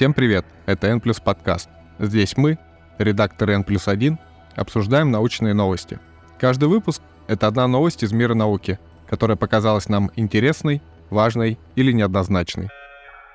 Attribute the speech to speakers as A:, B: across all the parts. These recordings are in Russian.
A: Всем привет, это N подкаст. Здесь мы, редакторы N плюс 1, обсуждаем научные новости. Каждый выпуск — это одна новость из мира науки, которая показалась нам интересной, важной или неоднозначной.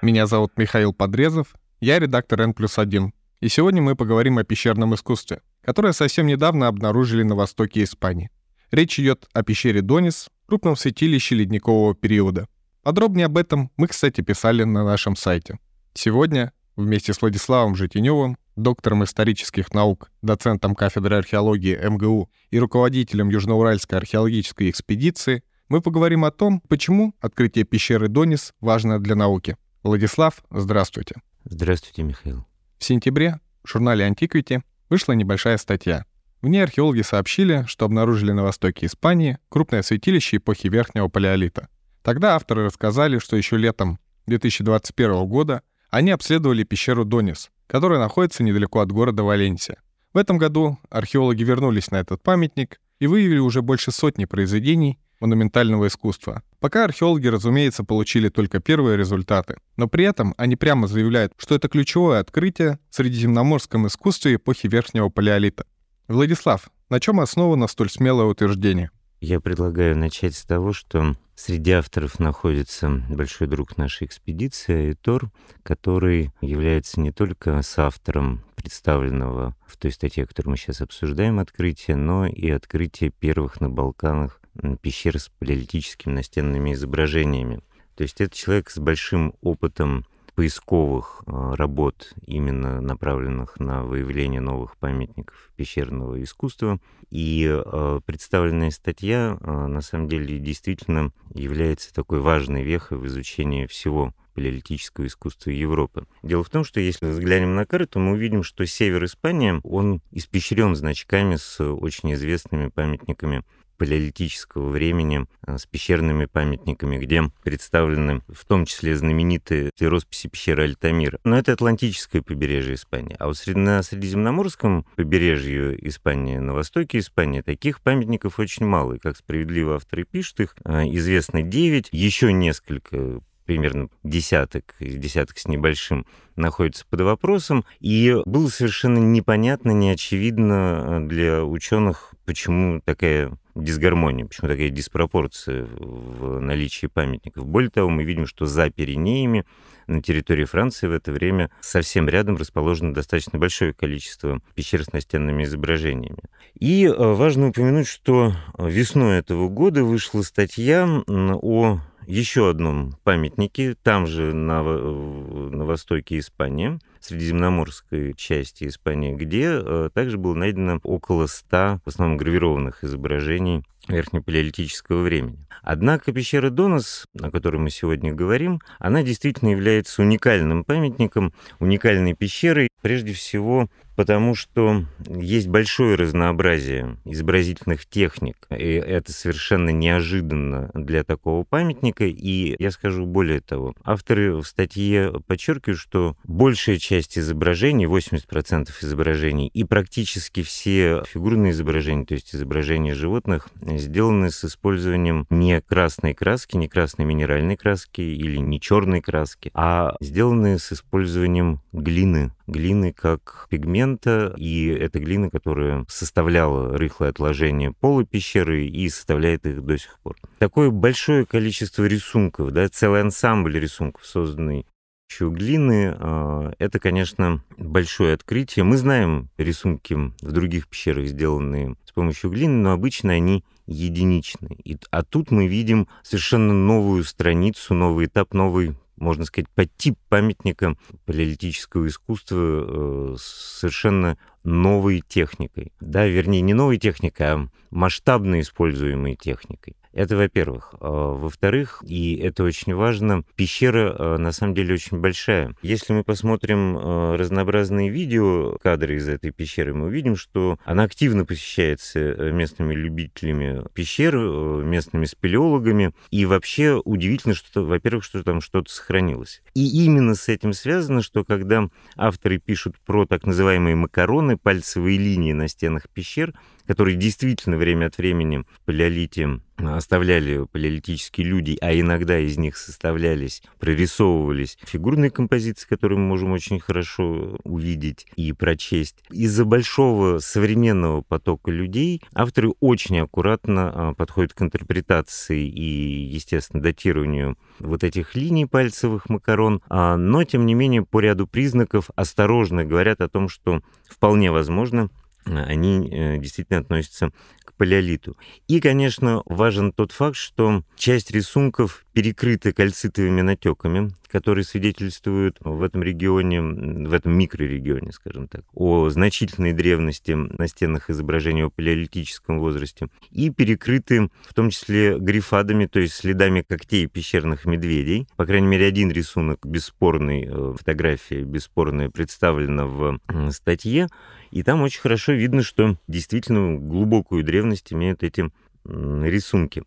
A: Меня зовут Михаил Подрезов, я редактор N плюс 1, и сегодня мы поговорим о пещерном искусстве, которое совсем недавно обнаружили на востоке Испании. Речь идет о пещере Донис, крупном святилище ледникового периода. Подробнее об этом мы, кстати, писали на нашем сайте. Сегодня вместе с Владиславом Житиневым, доктором исторических наук, доцентом кафедры археологии МГУ и руководителем Южноуральской археологической экспедиции, мы поговорим о том, почему открытие пещеры Донис важно для науки. Владислав, здравствуйте.
B: Здравствуйте, Михаил.
A: В сентябре в журнале Antiquity вышла небольшая статья. В ней археологи сообщили, что обнаружили на востоке Испании крупное святилище эпохи Верхнего Палеолита. Тогда авторы рассказали, что еще летом 2021 года они обследовали пещеру Донис, которая находится недалеко от города Валенсия. В этом году археологи вернулись на этот памятник и выявили уже больше сотни произведений монументального искусства. Пока археологи, разумеется, получили только первые результаты, но при этом они прямо заявляют, что это ключевое открытие в средиземноморском искусстве эпохи Верхнего Палеолита. Владислав, на чем основано столь смелое утверждение?
B: Я предлагаю начать с того, что среди авторов находится большой друг нашей экспедиции, Айтор, который является не только соавтором представленного в той статье, которую мы сейчас обсуждаем, открытия, но и открытия первых на Балканах пещер с палеолитическими настенными изображениями. То есть это человек с большим опытом поисковых а, работ, именно направленных на выявление новых памятников пещерного искусства. И а, представленная статья, а, на самом деле, действительно является такой важной вехой в изучении всего палеолитического искусства Европы. Дело в том, что если взглянем на карту, мы увидим, что север Испании, он испещрен значками с очень известными памятниками палеолитического времени а, с пещерными памятниками, где представлены в том числе знаменитые росписи пещеры Альтамира. Но это Атлантическое побережье Испании. А вот на Средиземноморском побережье Испании, на востоке Испании, таких памятников очень мало. И, как справедливо авторы пишут, их а, известно 9, еще несколько примерно десяток, десяток с небольшим, находится под вопросом. И было совершенно непонятно, неочевидно для ученых, почему такая дисгармония, почему такая диспропорция в наличии памятников. Более того, мы видим, что за Пиренеями на территории Франции в это время совсем рядом расположено достаточно большое количество пещер с настенными изображениями. И э, важно упомянуть, что весной этого года вышла статья о еще одном памятнике, там же на, на востоке Испании, средиземноморской части Испании, где э, также было найдено около 100, в основном гравированных изображений верхнепалеолитического времени. Однако пещера Донос, о которой мы сегодня говорим, она действительно является уникальным памятником, уникальной пещерой, прежде всего потому что есть большое разнообразие изобразительных техник, и это совершенно неожиданно для такого памятника, и я скажу более того, авторы в статье подчеркивают, что большая часть изображений, 80% изображений, и практически все фигурные изображения, то есть изображения животных, сделаны с использованием не красной краски, не красной минеральной краски или не черной краски, а сделаны с использованием глины, глины как пигмента, и это глина, которая составляла рыхлое отложение пола пещеры и составляет их до сих пор. Такое большое количество рисунков, да, целый ансамбль рисунков, созданный еще глины, а, это, конечно, большое открытие. Мы знаем рисунки в других пещерах, сделанные с помощью глины, но обычно они единичны. И, а тут мы видим совершенно новую страницу, новый этап, новый можно сказать, подтип памятника палеолитического искусства э, совершенно новой техникой. Да, вернее, не новой техникой, а масштабно используемой техникой. Это во-первых. А, во-вторых, и это очень важно, пещера а, на самом деле очень большая. Если мы посмотрим а, разнообразные видео, кадры из этой пещеры, мы увидим, что она активно посещается э, местными любителями пещер, э, местными спелеологами. И вообще удивительно, что, во-первых, что там что-то сохранилось. И именно с этим связано, что когда авторы пишут про так называемые макароны, пальцевые линии на стенах пещер, которые действительно время от времени в палеолите оставляли палеолитические люди, а иногда из них составлялись, прорисовывались фигурные композиции, которые мы можем очень хорошо увидеть и прочесть. Из-за большого современного потока людей авторы очень аккуратно а, подходят к интерпретации и, естественно, датированию вот этих линий пальцевых макарон, а, но, тем не менее, по ряду признаков осторожно говорят о том, что вполне возможно, они э, действительно относятся палеолиту. И, конечно, важен тот факт, что часть рисунков перекрыты кальцитовыми натеками, которые свидетельствуют в этом регионе, в этом микрорегионе, скажем так, о значительной древности на стенах изображения о палеолитическом возрасте, и перекрыты в том числе грифадами, то есть следами когтей пещерных медведей. По крайней мере, один рисунок бесспорный, э, фотография бесспорная представлена в статье, и там очень хорошо видно, что действительно глубокую древность имеют эти рисунки.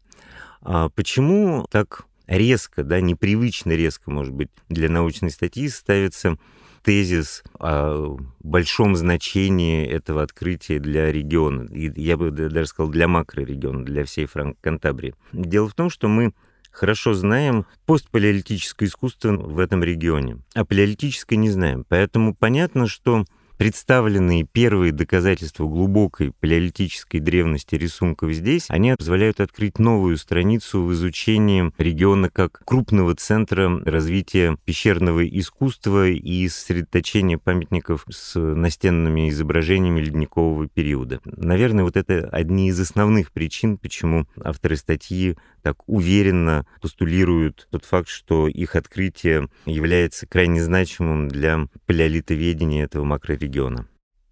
B: А почему так резко, да, непривычно резко, может быть, для научной статьи ставится тезис о большом значении этого открытия для региона, и я бы даже сказал для макрорегиона, для всей Франко-Кантабрии. Дело в том, что мы хорошо знаем постпалеолитическое искусство в этом регионе, а палеолитическое не знаем. Поэтому понятно, что Представленные первые доказательства глубокой палеолитической древности рисунков здесь, они позволяют открыть новую страницу в изучении региона как крупного центра развития пещерного искусства и сосредоточения памятников с настенными изображениями ледникового периода. Наверное, вот это одни из основных причин, почему авторы статьи так уверенно постулируют тот факт, что их открытие является крайне значимым для палеолитоведения этого макрорегиона региона.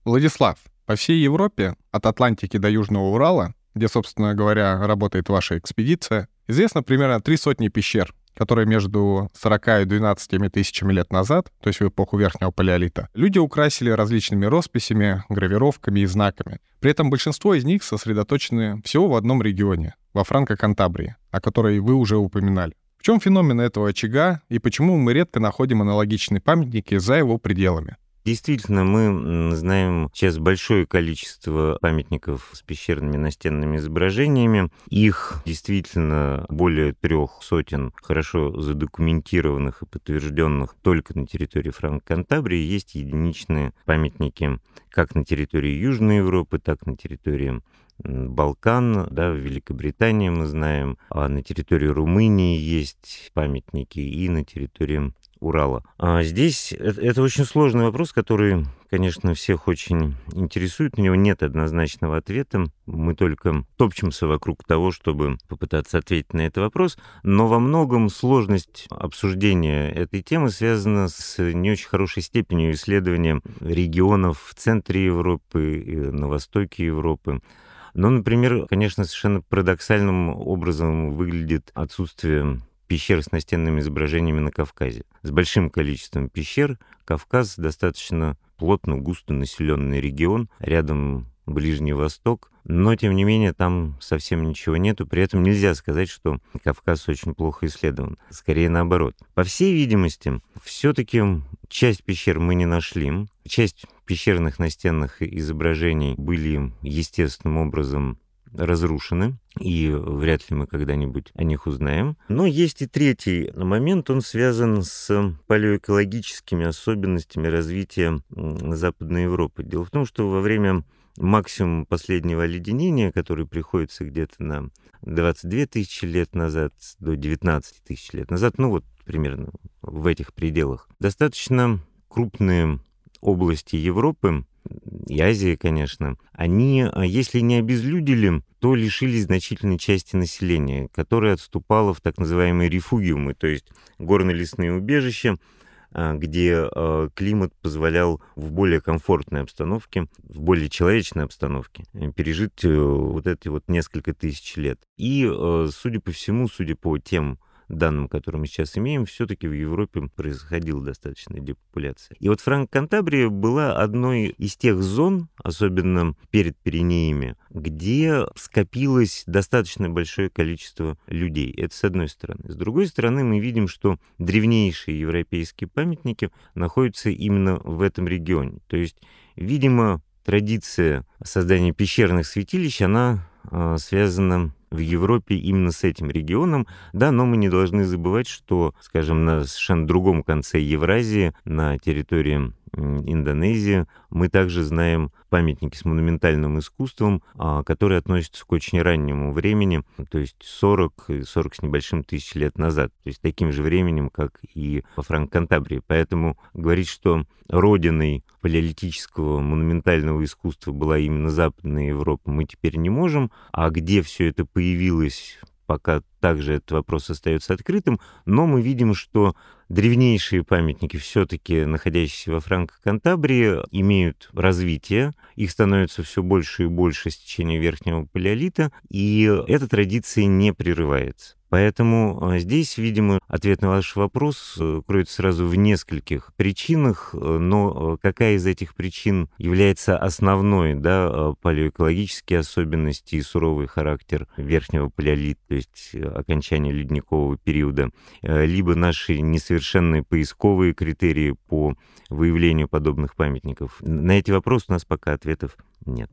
A: Владислав, по всей Европе, от Атлантики до Южного Урала, где, собственно говоря, работает ваша экспедиция, известно примерно три сотни пещер, которые между 40 и 12 тысячами лет назад, то есть в эпоху Верхнего Палеолита, люди украсили различными росписями, гравировками и знаками. При этом большинство из них сосредоточены всего в одном регионе, во Франко-Кантабрии, о которой вы уже упоминали. В чем феномен этого очага и почему мы редко находим аналогичные памятники за его пределами?
B: Действительно, мы знаем сейчас большое количество памятников с пещерными настенными изображениями. Их действительно более трех сотен хорошо задокументированных и подтвержденных только на территории Франко-Кантабрии. Есть единичные памятники как на территории Южной Европы, так и на территории Балкан, да, в Великобритании мы знаем, а на территории Румынии есть памятники и на территории Урала. А здесь это, это очень сложный вопрос, который, конечно, всех очень интересует. У него нет однозначного ответа. Мы только топчемся вокруг того, чтобы попытаться ответить на этот вопрос. Но во многом сложность обсуждения этой темы связана с не очень хорошей степенью исследования регионов в центре Европы и на востоке Европы. Но, например, конечно, совершенно парадоксальным образом выглядит отсутствие пещер с настенными изображениями на Кавказе. С большим количеством пещер Кавказ достаточно плотно, густо населенный регион, рядом Ближний Восток, но, тем не менее, там совсем ничего нету. При этом нельзя сказать, что Кавказ очень плохо исследован. Скорее наоборот. По всей видимости, все-таки часть пещер мы не нашли. Часть пещерных настенных изображений были естественным образом разрушены, и вряд ли мы когда-нибудь о них узнаем. Но есть и третий момент, он связан с палеоэкологическими особенностями развития Западной Европы. Дело в том, что во время максимум последнего оледенения, который приходится где-то на 22 тысячи лет назад до 19 тысяч лет назад, ну вот примерно в этих пределах, достаточно крупные области Европы и Азии, конечно, они, а, если не обезлюдили, то лишились значительной части населения, которое отступало в так называемые рефугиумы, то есть горно-лесные убежища, а, где а, климат позволял в более комфортной обстановке, в более человечной обстановке э, пережить э, вот эти вот несколько тысяч лет. И, судя по всему, судя по тем данным, которые мы сейчас имеем, все-таки в Европе происходила достаточная депопуляция. И вот Франк-Кантабрия была одной из тех зон, особенно перед Пиренеями, где скопилось достаточно большое количество людей. Это с одной стороны. С другой стороны, мы видим, что древнейшие европейские памятники находятся именно в этом регионе. То есть, видимо, традиция создания пещерных святилищ, она э, связана в Европе именно с этим регионом, да, но мы не должны забывать, что, скажем, на совершенно другом конце Евразии, на территории Индонезии. Мы также знаем памятники с монументальным искусством, а, которые относятся к очень раннему времени, то есть 40, 40 с небольшим тысяч лет назад, то есть таким же временем, как и во Франк-Кантабрии. Поэтому говорить, что родиной палеолитического монументального искусства была именно Западная Европа, мы теперь не можем. А где все это появилось пока также этот вопрос остается открытым, но мы видим, что древнейшие памятники, все-таки находящиеся во Франко-Кантабрии, имеют развитие, их становится все больше и больше с течением Верхнего Палеолита, и эта традиция не прерывается. Поэтому а, здесь, видимо, ответ на ваш вопрос э, кроется сразу в нескольких причинах, э, но э, какая из этих причин является основной, да, палеоэкологические особенности и суровый характер верхнего палеолита, то есть окончания ледникового периода, либо наши несовершенные поисковые критерии по выявлению подобных памятников? На эти вопросы у нас пока ответов нет.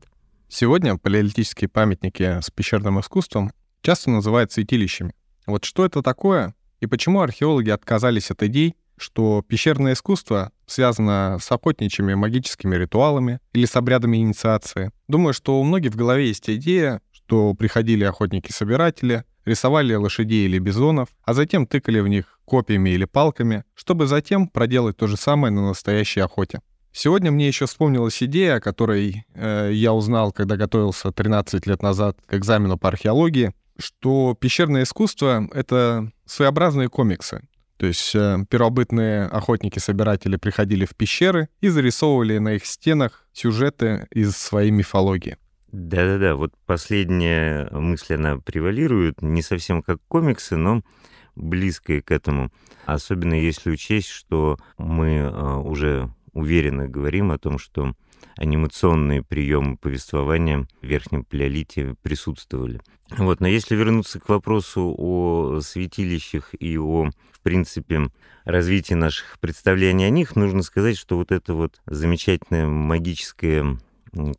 A: Сегодня палеолитические памятники с пещерным искусством часто называют святилищами. Вот что это такое и почему археологи отказались от идей, что пещерное искусство связано с охотничьими магическими ритуалами или с обрядами инициации. Думаю, что у многих в голове есть идея, что приходили охотники-собиратели, рисовали лошадей или бизонов, а затем тыкали в них копьями или палками, чтобы затем проделать то же самое на настоящей охоте. Сегодня мне еще вспомнилась идея, о которой э, я узнал, когда готовился 13 лет назад к экзамену по археологии что пещерное искусство — это своеобразные комиксы. То есть э, первобытные охотники-собиратели приходили в пещеры и зарисовывали на их стенах сюжеты из своей мифологии.
B: Да-да-да, вот последняя мысль, она превалирует, не совсем как комиксы, но близкая к этому. Особенно если учесть, что мы э, уже уверенно говорим о том, что анимационные приемы повествования в Верхнем Палеолите присутствовали. Вот, но если вернуться к вопросу о святилищах и о, в принципе, развитии наших представлений о них, нужно сказать, что вот это вот замечательное магическое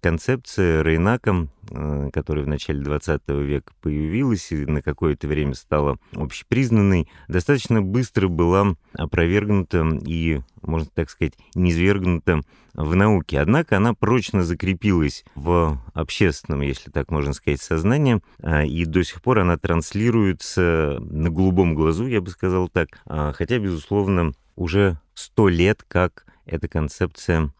B: концепция Рейнака, э, которая в начале 20 века появилась и на какое-то время стала общепризнанной, достаточно быстро была опровергнута и, можно так сказать, низвергнута в науке. Однако она прочно закрепилась в общественном, если так можно сказать, сознании, а, и до сих пор она транслируется на голубом глазу, я бы сказал так, а, хотя, безусловно, уже сто лет как эта концепция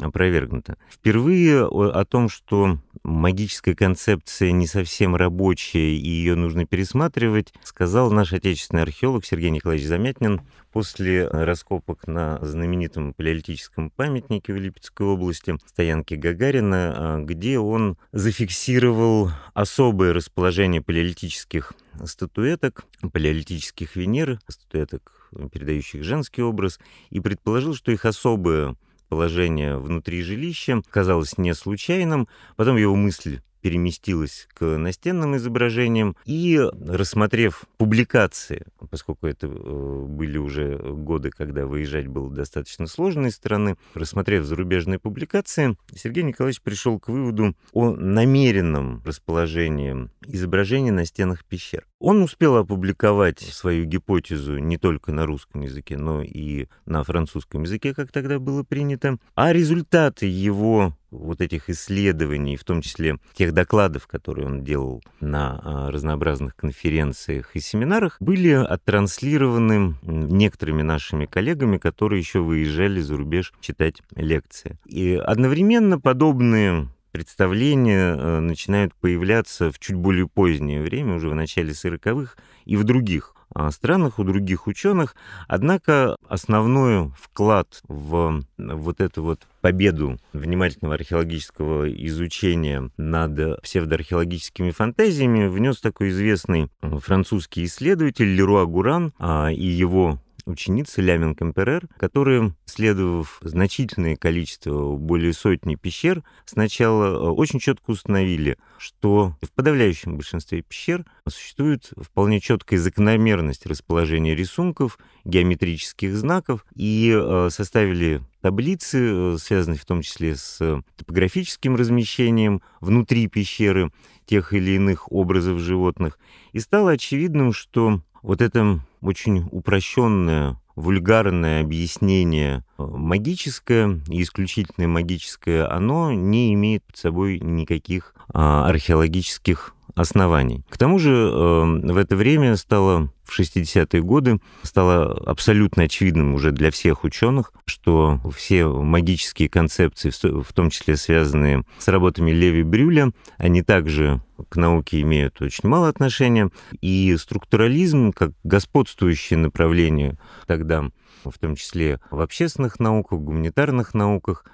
B: опровергнуто. Впервые о том, что магическая концепция не совсем рабочая и ее нужно пересматривать, сказал наш отечественный археолог Сергей Николаевич Замятнин после раскопок на знаменитом палеолитическом памятнике в Липецкой области, стоянке Гагарина, а, где он зафиксировал особое расположение палеолитических статуэток, палеолитических Венер, статуэток, передающих женский образ, и предположил, что их особое положение внутри жилища казалось не случайным. Потом его мысль переместилась к настенным изображениям и, рассмотрев публикации, поскольку это э, были уже годы, когда выезжать было достаточно сложно из страны, рассмотрев зарубежные публикации, Сергей Николаевич пришел к выводу о намеренном расположении изображений на стенах пещер. Он успел опубликовать свою гипотезу не только на русском языке, но и на французском языке, как тогда было принято. А результаты его вот этих исследований, в том числе тех докладов, которые он делал на а, разнообразных конференциях и семинарах, были оттранслированы некоторыми нашими коллегами, которые еще выезжали за рубеж читать лекции. И одновременно подобные представления э, начинают появляться в чуть более позднее время, уже в начале 40-х, и в других а, странах, у других ученых. Однако основной вклад в вот эту вот победу внимательного археологического изучения над псевдоархеологическими фантазиями внес такой известный французский исследователь Леруа Гуран а, и его ученицы Лямин Кемперер, которые, следовав значительное количество, более сотни пещер, сначала э, очень четко установили, что в подавляющем большинстве пещер существует вполне четкая закономерность расположения рисунков, геометрических знаков, и э, составили таблицы, э, связанные в том числе с топографическим размещением внутри пещеры тех или иных образов животных. И стало очевидным, что вот это очень упрощенное, вульгарное объяснение. Э, магическое и исключительно магическое, оно не имеет под собой никаких а, археологических оснований. К тому же э, в это время стало в 60-е годы стало абсолютно очевидным уже для всех ученых, что все магические концепции, в том числе связанные с работами Леви Брюля, они также к науке имеют очень мало отношения. И структурализм, как господствующее направление тогда, в том числе в общественных науках, в гуманитарных науках,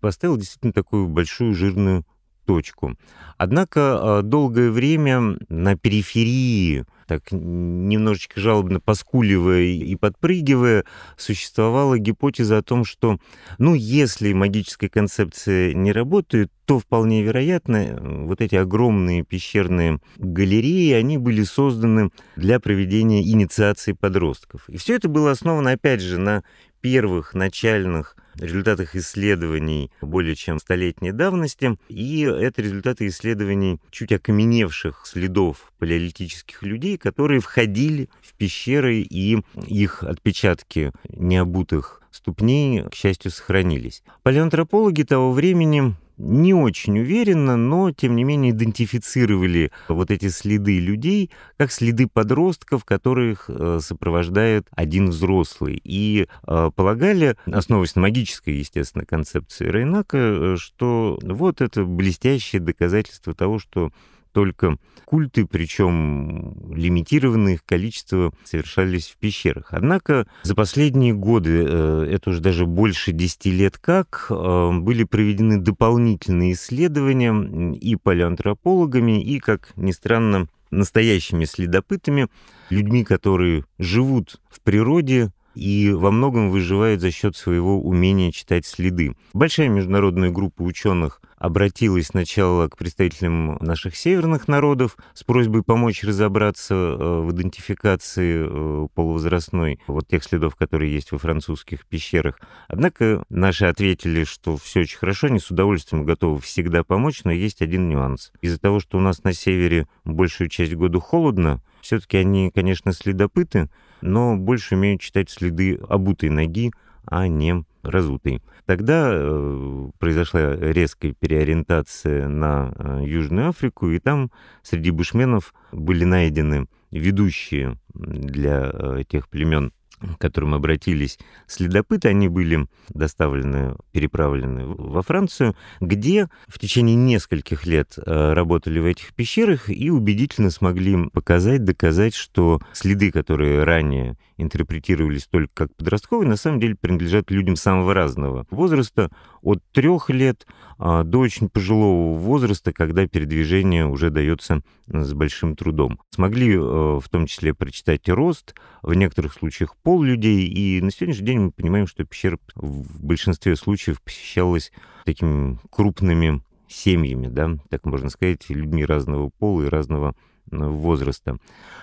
B: поставил действительно такую большую жирную точку. Однако а, долгое время на периферии, так немножечко жалобно поскуливая и подпрыгивая, существовала гипотеза о том, что, ну, если магическая концепция не работает, то вполне вероятно, вот эти огромные пещерные галереи, они были созданы для проведения инициации подростков. И все это было основано, опять же, на первых начальных результатах исследований более чем столетней давности, и это результаты исследований чуть окаменевших следов палеолитических людей, которые входили в пещеры, и их отпечатки необутых ступней, к счастью, сохранились. Палеоантропологи того времени не очень уверенно, но, тем не менее, идентифицировали вот эти следы людей как следы подростков, которых э, сопровождает один взрослый. И э, полагали, основываясь на магической, естественно, концепции Рейнака, э, что вот это блестящее доказательство того, что только культы, причем лимитированные их количество, совершались в пещерах. Однако за последние годы, э, это уже даже больше 10 лет как, э, были проведены дополнительные исследования и палеоантропологами, и, как ни странно, настоящими следопытами, людьми, которые живут в природе, и во многом выживают за счет своего умения читать следы. Большая международная группа ученых обратилась сначала к представителям наших северных народов с просьбой помочь разобраться э, в идентификации э, полувозрастной вот тех следов, которые есть во французских пещерах. Однако наши ответили, что все очень хорошо, они с удовольствием готовы всегда помочь, но есть один нюанс. Из-за того, что у нас на севере большую часть года холодно, все-таки они, конечно, следопыты, но больше умеют читать следы обутой ноги, а не разутой. Тогда э, произошла резкая переориентация на э, Южную Африку, и там среди бушменов были найдены ведущие для э, тех племен к которым обратились следопыты, они были доставлены, переправлены во Францию, где в течение нескольких лет э, работали в этих пещерах и убедительно смогли показать, доказать, что следы, которые ранее интерпретировались только как подростковые, на самом деле принадлежат людям самого разного возраста, от трех лет а, до очень пожилого возраста, когда передвижение уже дается с большим трудом. Смогли э, в том числе прочитать рост, в некоторых случаях пол людей, и на сегодняшний день мы понимаем, что пещера в большинстве случаев посещалась такими крупными семьями, да, так можно сказать, людьми разного пола и разного возраста.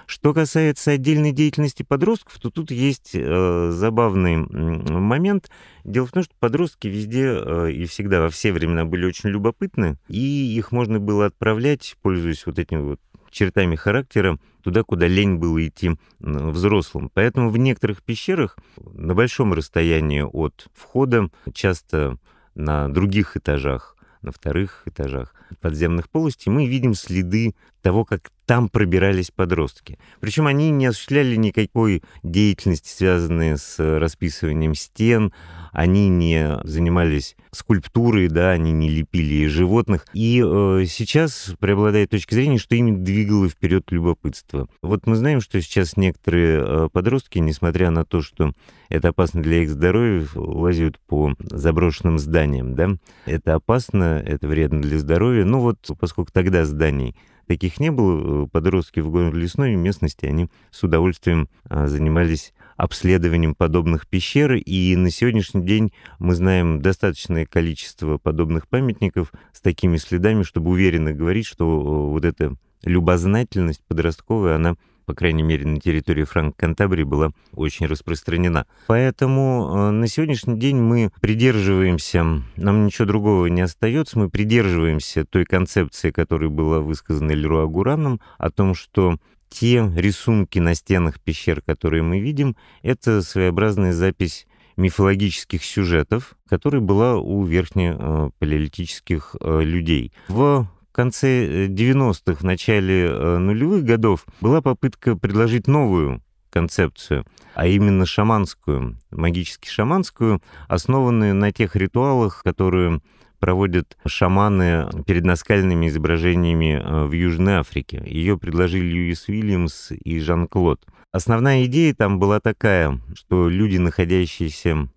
B: Что касается отдельной деятельности подростков, то тут есть э, забавный момент. Дело в том, что подростки везде э, и всегда во все времена были очень любопытны, и их можно было отправлять, пользуясь вот этим вот чертами характера, туда, куда лень было идти взрослым. Поэтому в некоторых пещерах на большом расстоянии от входа, часто на других этажах, на вторых этажах подземных полостей, мы видим следы того, как там пробирались подростки. Причем они не осуществляли никакой деятельности, связанной с расписыванием стен, они не занимались скульптурой, да, они не лепили животных. И э, сейчас преобладает точка зрения, что ими двигало вперед любопытство. Вот мы знаем, что сейчас некоторые э, подростки, несмотря на то, что это опасно для их здоровья, лазят по заброшенным зданиям, да. Это опасно, это вредно для здоровья. Ну вот, поскольку тогда зданий таких не было. Подростки в лесной местности, они с удовольствием а, занимались обследованием подобных пещер, и на сегодняшний день мы знаем достаточное количество подобных памятников с такими следами, чтобы уверенно говорить, что вот эта любознательность подростковая, она по крайней мере, на территории Франк-Кантабрии была очень распространена. Поэтому э, на сегодняшний день мы придерживаемся, нам ничего другого не остается, мы придерживаемся той концепции, которая была высказана Леруа Гураном, о том, что те рисунки на стенах пещер, которые мы видим, это своеобразная запись мифологических сюжетов, которая была у верхнепалеолитических э, людей. В конце 90-х, в начале э, нулевых годов была попытка предложить новую концепцию, а именно шаманскую, магически шаманскую, основанную на тех ритуалах, которые проводят шаманы перед наскальными изображениями э, в Южной Африке. Ее предложили Льюис Уильямс и Жан-Клод. Основная идея там была такая, что люди, находящиеся,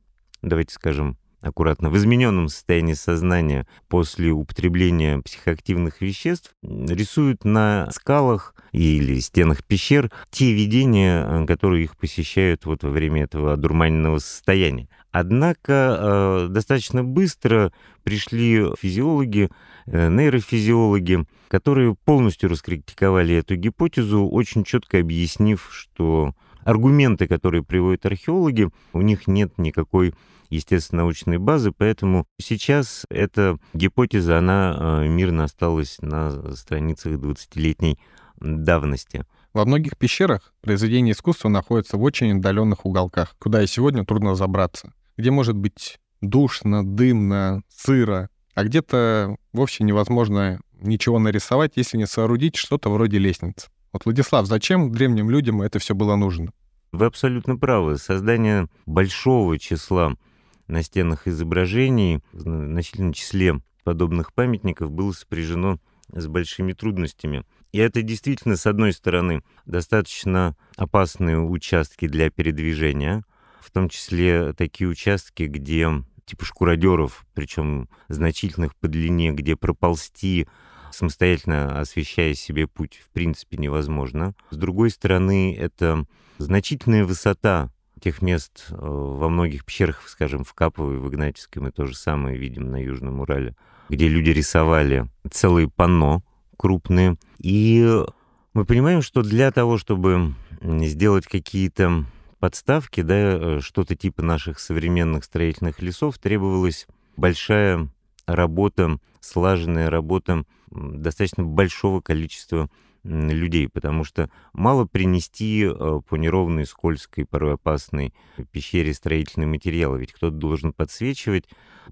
B: давайте скажем, аккуратно, в измененном состоянии сознания после употребления психоактивных веществ рисуют на скалах или стенах пещер те видения, э, которые их посещают вот во время этого одурманенного состояния. Однако э, достаточно быстро пришли физиологи, э, нейрофизиологи, которые полностью раскритиковали эту гипотезу, очень четко объяснив, что аргументы, которые приводят археологи, у них нет никакой естественно-научной базы, поэтому сейчас эта гипотеза, она э, мирно осталась на страницах 20-летней давности.
A: Во многих пещерах произведения искусства находятся в очень отдаленных уголках, куда и сегодня трудно забраться, где может быть душно, дымно, сыро, а где-то вовсе невозможно ничего нарисовать, если не соорудить что-то вроде лестницы. Вот, Владислав, зачем древним людям это все было нужно?
B: Вы абсолютно правы. Создание большого числа на стенах изображений в значительном числе подобных памятников было сопряжено с большими трудностями. И это действительно, с одной стороны, достаточно опасные участки для передвижения, в том числе такие участки, где типа шкуродеров, причем значительных по длине, где проползти самостоятельно освещая себе путь в принципе невозможно. С другой стороны, это значительная высота тех мест э, во многих пещерах, скажем, в Каповой, в Игнатьевской мы то же самое видим на Южном Урале, где люди рисовали целые панно крупные. И мы понимаем, что для того, чтобы сделать какие-то подставки, да, э, что-то типа наших современных строительных лесов, требовалась большая работа, слаженная работа достаточно большого количества людей, потому что мало принести э, по неровной, скользкой, порой опасной пещере строительный материал, ведь кто-то должен подсвечивать,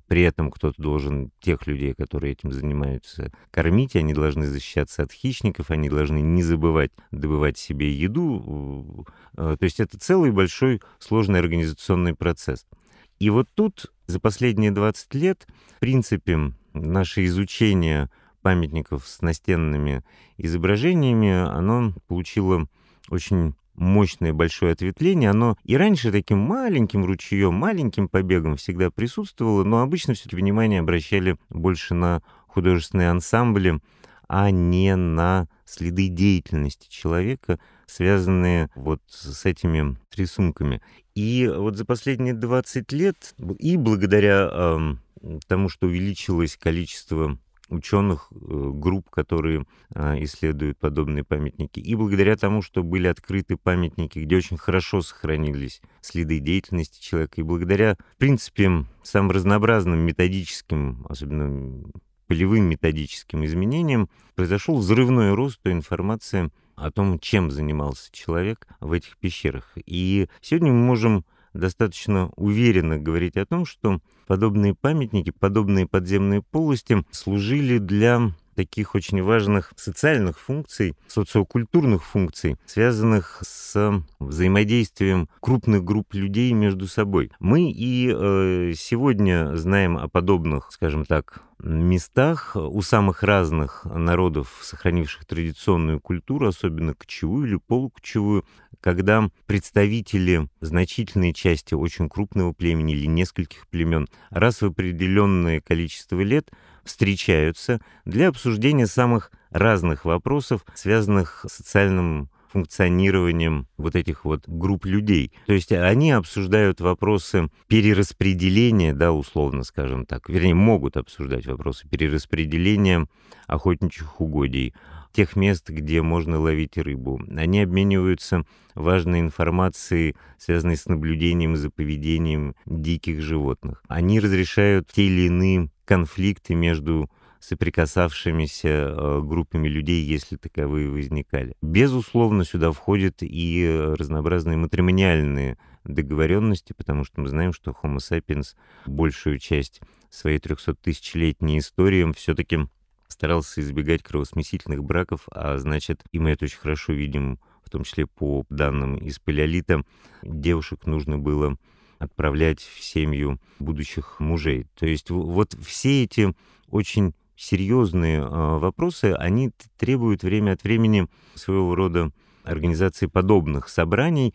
B: при этом кто-то должен тех людей, которые этим занимаются, кормить, они должны защищаться от хищников, они должны не забывать добывать себе еду. Э, то есть это целый большой сложный организационный процесс. И вот тут за последние 20 лет, в принципе, наше изучение памятников с настенными изображениями, оно получило очень мощное большое ответвление. Оно и раньше таким маленьким ручьем, маленьким побегом всегда присутствовало, но обычно все-таки внимание обращали больше на художественные ансамбли, а не на следы деятельности человека, связанные вот с этими рисунками. И вот за последние 20 лет, и благодаря э, тому, что увеличилось количество ученых э, групп, которые а, исследуют подобные памятники. И благодаря тому, что были открыты памятники, где очень хорошо сохранились следы деятельности человека, и благодаря, в принципе, самым разнообразным методическим, особенно полевым методическим изменениям, произошел взрывной рост той информации о том, чем занимался человек в этих пещерах. И сегодня мы можем достаточно уверенно говорить о том, что подобные памятники, подобные подземные полости служили для таких очень важных социальных функций, социокультурных функций, связанных с взаимодействием крупных групп людей между собой. Мы и э, сегодня знаем о подобных, скажем так, местах у самых разных народов, сохранивших традиционную культуру, особенно кочевую или полукочевую, когда представители значительной части очень крупного племени или нескольких племен раз в определенное количество лет встречаются для обсуждения самых разных вопросов, связанных с социальным функционированием вот этих вот групп людей. То есть они обсуждают вопросы перераспределения, да, условно скажем так, вернее, могут обсуждать вопросы перераспределения охотничьих угодий, тех мест, где можно ловить рыбу. Они обмениваются важной информацией, связанной с наблюдением за поведением диких животных. Они разрешают те или иные конфликты между соприкасавшимися э, группами людей, если таковые возникали. Безусловно, сюда входят и разнообразные матримониальные договоренности, потому что мы знаем, что Homo sapiens большую часть своей 300-тысячелетней истории все-таки старался избегать кровосмесительных браков, а значит, и мы это очень хорошо видим, в том числе по данным из палеолита, девушек нужно было отправлять в семью будущих мужей. То есть вот все эти очень серьезные а, вопросы, они требуют время от времени своего рода организации подобных собраний,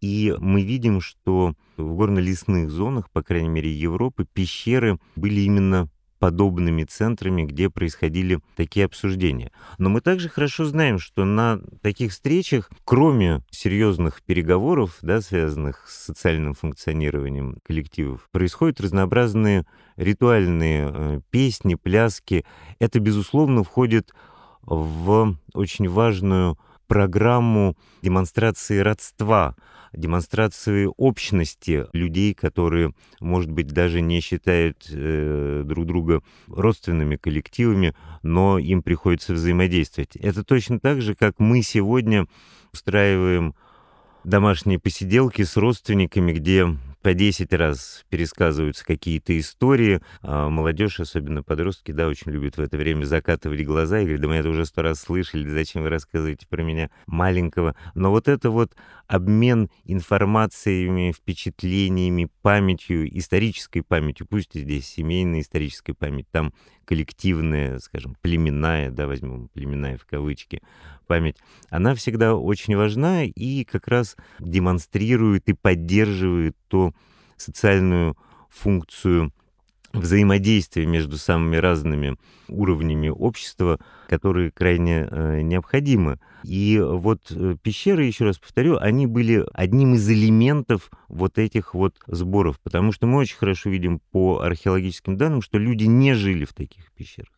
B: и мы видим, что в горно-лесных зонах, по крайней мере Европы, пещеры были именно подобными центрами, где происходили такие обсуждения. Но мы также хорошо знаем, что на таких встречах, кроме серьезных переговоров, да, связанных с социальным функционированием коллективов, происходят разнообразные ритуальные э, песни, пляски. Это, безусловно, входит в очень важную программу демонстрации родства, демонстрации общности людей, которые, может быть, даже не считают э, друг друга родственными коллективами, но им приходится взаимодействовать. Это точно так же, как мы сегодня устраиваем домашние посиделки с родственниками, где по 10 раз пересказываются какие-то истории. А молодежь, особенно подростки, да, очень любят в это время закатывать глаза и говорят, да мы это уже сто раз слышали, зачем вы рассказываете про меня маленького. Но вот это вот обмен информациями, впечатлениями, памятью, исторической памятью, пусть здесь семейная историческая память, там коллективная, скажем, племенная, да, возьмем племенная в кавычки, память, она всегда очень важна и как раз демонстрирует и поддерживает ту социальную функцию взаимодействия между самыми разными уровнями общества, которые крайне э, необходимы. И вот э, пещеры, еще раз повторю, они были одним из элементов вот этих вот сборов, потому что мы очень хорошо видим по археологическим данным, что люди не жили в таких пещерах.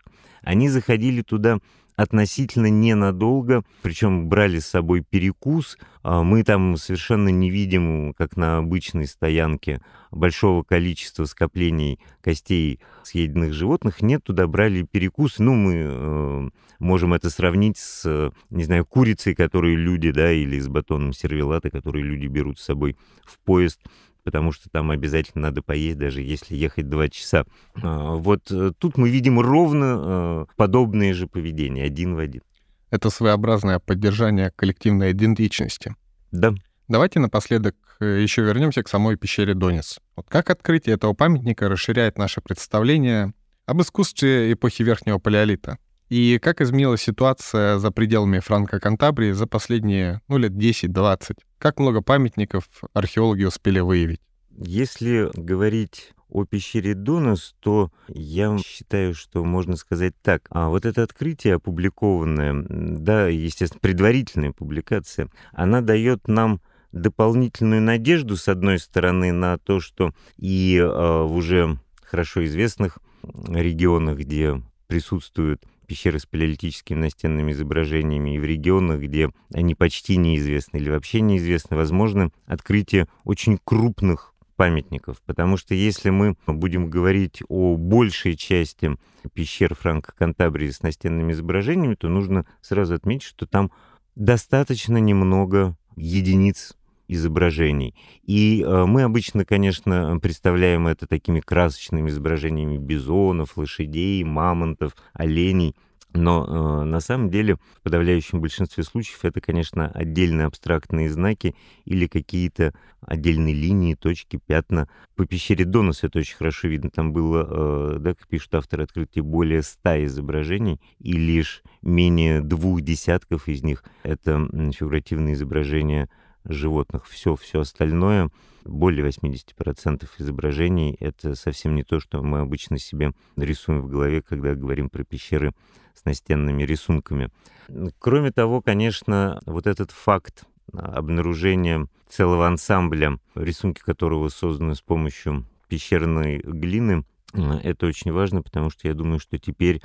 B: Они заходили туда относительно ненадолго, причем брали с собой перекус. А мы там совершенно не видим, как на обычной стоянке, большого количества скоплений костей съеденных животных. Нет, туда брали перекус. Ну, мы э, можем это сравнить с, не знаю, курицей, которую люди, да, или с батоном сервелата, которые люди берут с собой в поезд потому что там обязательно надо поесть, даже если ехать два часа. А, вот э, тут мы видим ровно э, подобные же поведения, один в один.
A: Это своеобразное поддержание коллективной идентичности.
B: Да.
A: Давайте напоследок э, еще вернемся к самой пещере Донис. Вот как открытие этого памятника расширяет наше представление об искусстве эпохи Верхнего Палеолита? И как изменилась ситуация за пределами Франко-Кантабрии за последние, ну, лет 10-20? Как много памятников археологи успели выявить?
B: Если говорить о пещере Донос, то я считаю, что можно сказать так. А вот это открытие опубликованное, да, естественно, предварительная публикация, она дает нам дополнительную надежду, с одной стороны, на то, что и э, в уже хорошо известных регионах, где присутствуют пещеры с палеолитическими настенными изображениями и в регионах, где они почти неизвестны или вообще неизвестны, возможно открытие очень крупных памятников, потому что если мы будем говорить о большей части пещер Франко-Кантабрии с настенными изображениями, то нужно сразу отметить, что там достаточно немного единиц изображений. И э, мы обычно, конечно, представляем это такими красочными изображениями бизонов, лошадей, мамонтов, оленей. Но э, на самом деле в подавляющем большинстве случаев это, конечно, отдельные абстрактные знаки или какие-то отдельные линии, точки, пятна. По пещере Донос это очень хорошо видно. Там было, э, да, как пишут авторы открытия, более ста изображений, и лишь менее двух десятков из них — это фигуративные изображения животных. Все, все остальное, более 80% изображений, это совсем не то, что мы обычно себе рисуем в голове, когда говорим про пещеры с настенными рисунками. Кроме того, конечно, вот этот факт обнаружения целого ансамбля, рисунки которого созданы с помощью пещерной глины, это очень важно, потому что я думаю, что теперь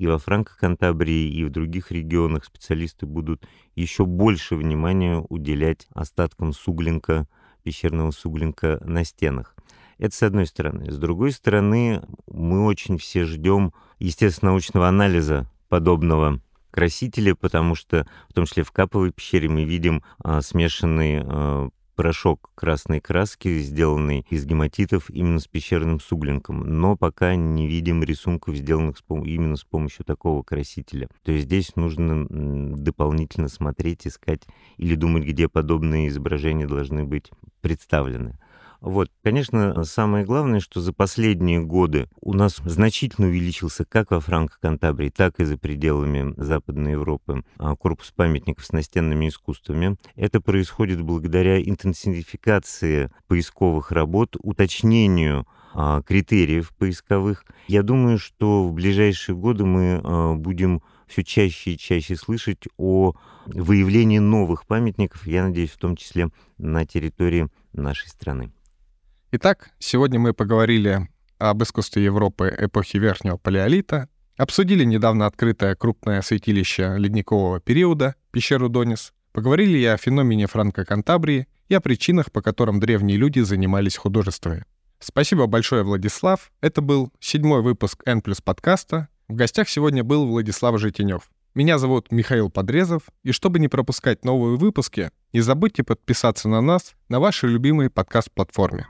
B: и во Франко-Кантабрии, и в других регионах специалисты будут еще больше внимания уделять остаткам суглинка, пещерного суглинка на стенах. Это с одной стороны. С другой стороны, мы очень все ждем, естественно, научного анализа подобного красителя, потому что в том числе в Каповой пещере мы видим а, смешанный а, порошок красной краски, сделанный из гематитов именно с пещерным суглинком, но пока не видим рисунков, сделанных с именно с помощью такого красителя. То есть здесь нужно дополнительно смотреть, искать или думать, где подобные изображения должны быть представлены. Вот, конечно, самое главное, что за последние годы у нас значительно увеличился как во Франко-Кантабрии, так и за пределами Западной Европы а, корпус памятников с настенными искусствами. Это происходит благодаря интенсификации поисковых работ, уточнению а, критериев поисковых. Я думаю, что в ближайшие годы мы а, будем все чаще и чаще слышать о выявлении новых памятников, я надеюсь, в том числе на территории нашей страны.
A: Итак, сегодня мы поговорили об искусстве Европы эпохи Верхнего Палеолита, обсудили недавно открытое крупное святилище ледникового периода, пещеру Донис, поговорили и о феномене Франко-Кантабрии и о причинах, по которым древние люди занимались художеством. Спасибо большое, Владислав. Это был седьмой выпуск N подкаста. В гостях сегодня был Владислав Житинев. Меня зовут Михаил Подрезов, и чтобы не пропускать новые выпуски, не забудьте подписаться на нас на вашей любимой подкаст-платформе.